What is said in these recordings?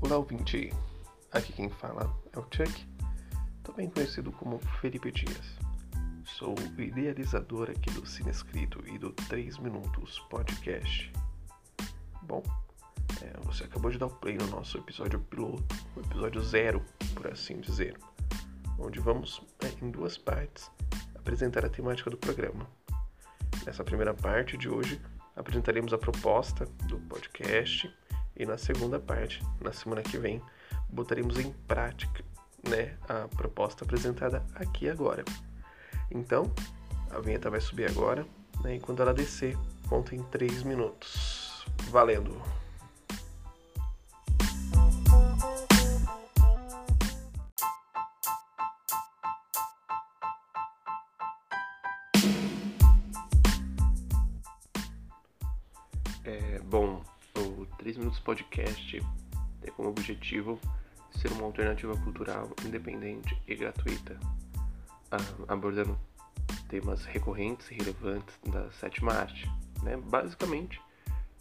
Olá, ouvinte. Aqui quem fala é o Chuck, também conhecido como Felipe Dias. Sou o idealizador aqui do Cine Escrito e do 3 Minutos Podcast. Bom, é, você acabou de dar o play no nosso episódio piloto, o episódio zero, por assim dizer, onde vamos, é, em duas partes, apresentar a temática do programa. Nessa primeira parte de hoje, apresentaremos a proposta do podcast e na segunda parte, na semana que vem, botaremos em prática né, a proposta apresentada aqui agora. Então, a vinheta vai subir agora, né, e quando ela descer, conta em 3 minutos. Valendo! É, bom, 3 Minutos Podcast tem como objetivo ser uma alternativa cultural independente e gratuita, abordando temas recorrentes e relevantes da sétima arte. Né? Basicamente,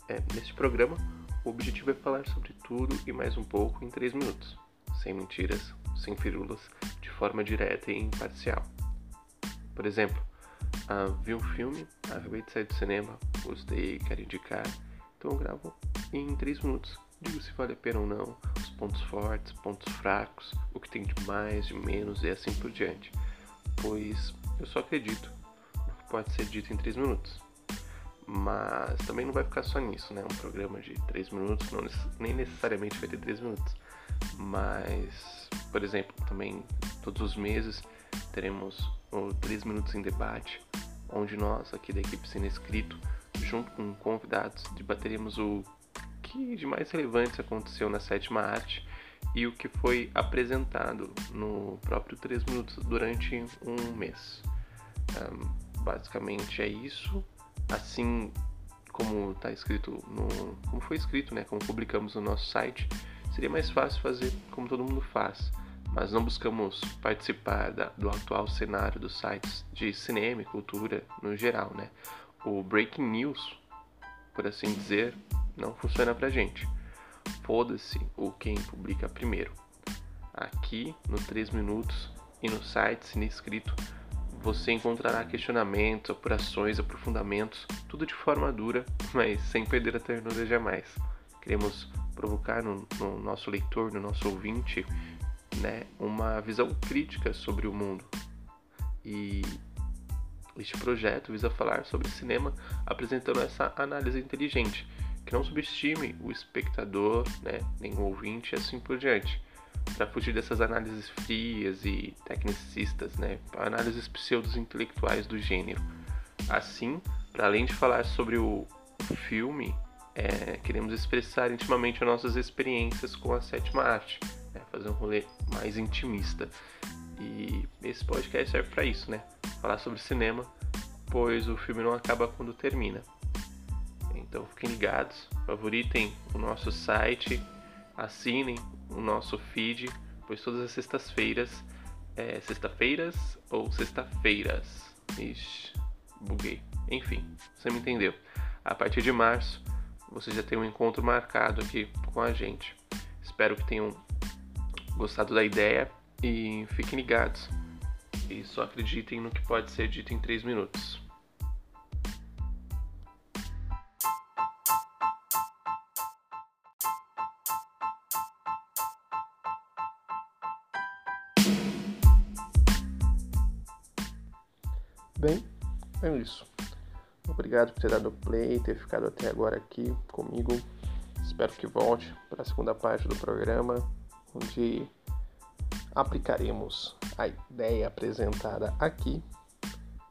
é, neste programa, o objetivo é falar sobre tudo e mais um pouco em 3 minutos, sem mentiras, sem firulas, de forma direta e imparcial. Por exemplo, ah, vi um filme, acabei de sair do cinema, gostei, quero indicar, então eu gravo em 3 minutos. Digo se vale a pena ou não, os pontos fortes, pontos fracos, o que tem de mais, de menos e assim por diante. Pois eu só acredito no que pode ser dito em 3 minutos. Mas também não vai ficar só nisso, né? Um programa de 3 minutos não, nem necessariamente vai ter 3 minutos. Mas, por exemplo, também todos os meses teremos o 3 minutos em debate, onde nós aqui da equipe Cine Escrito junto com convidados, debateremos o que de mais relevante aconteceu na sétima arte e o que foi apresentado no próprio 3 minutos durante um mês. Um, basicamente é isso. Assim como está escrito no. como foi escrito, né? Como publicamos no nosso site, seria mais fácil fazer como todo mundo faz. Mas não buscamos participar da, do atual cenário dos sites de cinema e cultura no geral, né? O breaking news, por assim dizer, não funciona pra gente. Foda-se o quem publica primeiro. Aqui no 3 minutos e no site Cine Escrito você encontrará questionamentos, apurações, aprofundamentos, tudo de forma dura, mas sem perder a ternura jamais. Queremos provocar no, no nosso leitor, no nosso ouvinte, né, uma visão crítica sobre o mundo. E este projeto visa falar sobre cinema apresentando essa análise inteligente, que não subestime o espectador, né, nem o ouvinte e assim por diante, para fugir dessas análises frias e tecnicistas, né, análises pseudo-intelectuais do gênero. Assim, para além de falar sobre o filme, é, queremos expressar intimamente as nossas experiências com a sétima arte, né, fazer um rolê mais intimista. E esse podcast serve para isso, né? Falar sobre cinema, pois o filme não acaba quando termina. Então fiquem ligados, favoritem o nosso site, assinem o nosso feed, pois todas as sextas-feiras, é, sexta-feiras ou sexta-feiras, ixi, buguei. Enfim, você me entendeu. A partir de março, você já tem um encontro marcado aqui com a gente. Espero que tenham gostado da ideia e fiquem ligados. E só acreditem no que pode ser dito em 3 minutos. Bem, é isso. Obrigado por ter dado play, ter ficado até agora aqui comigo. Espero que volte para a segunda parte do programa, onde aplicaremos a ideia apresentada aqui.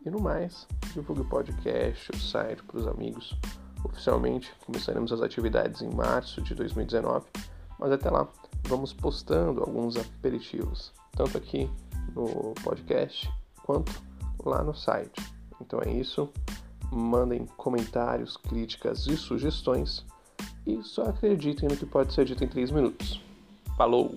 E no mais, divulgue o podcast, o site para os amigos. Oficialmente começaremos as atividades em março de 2019, mas até lá vamos postando alguns aperitivos, tanto aqui no podcast quanto lá no site. Então é isso. Mandem comentários, críticas e sugestões e só acreditem no que pode ser dito em 3 minutos. Falou!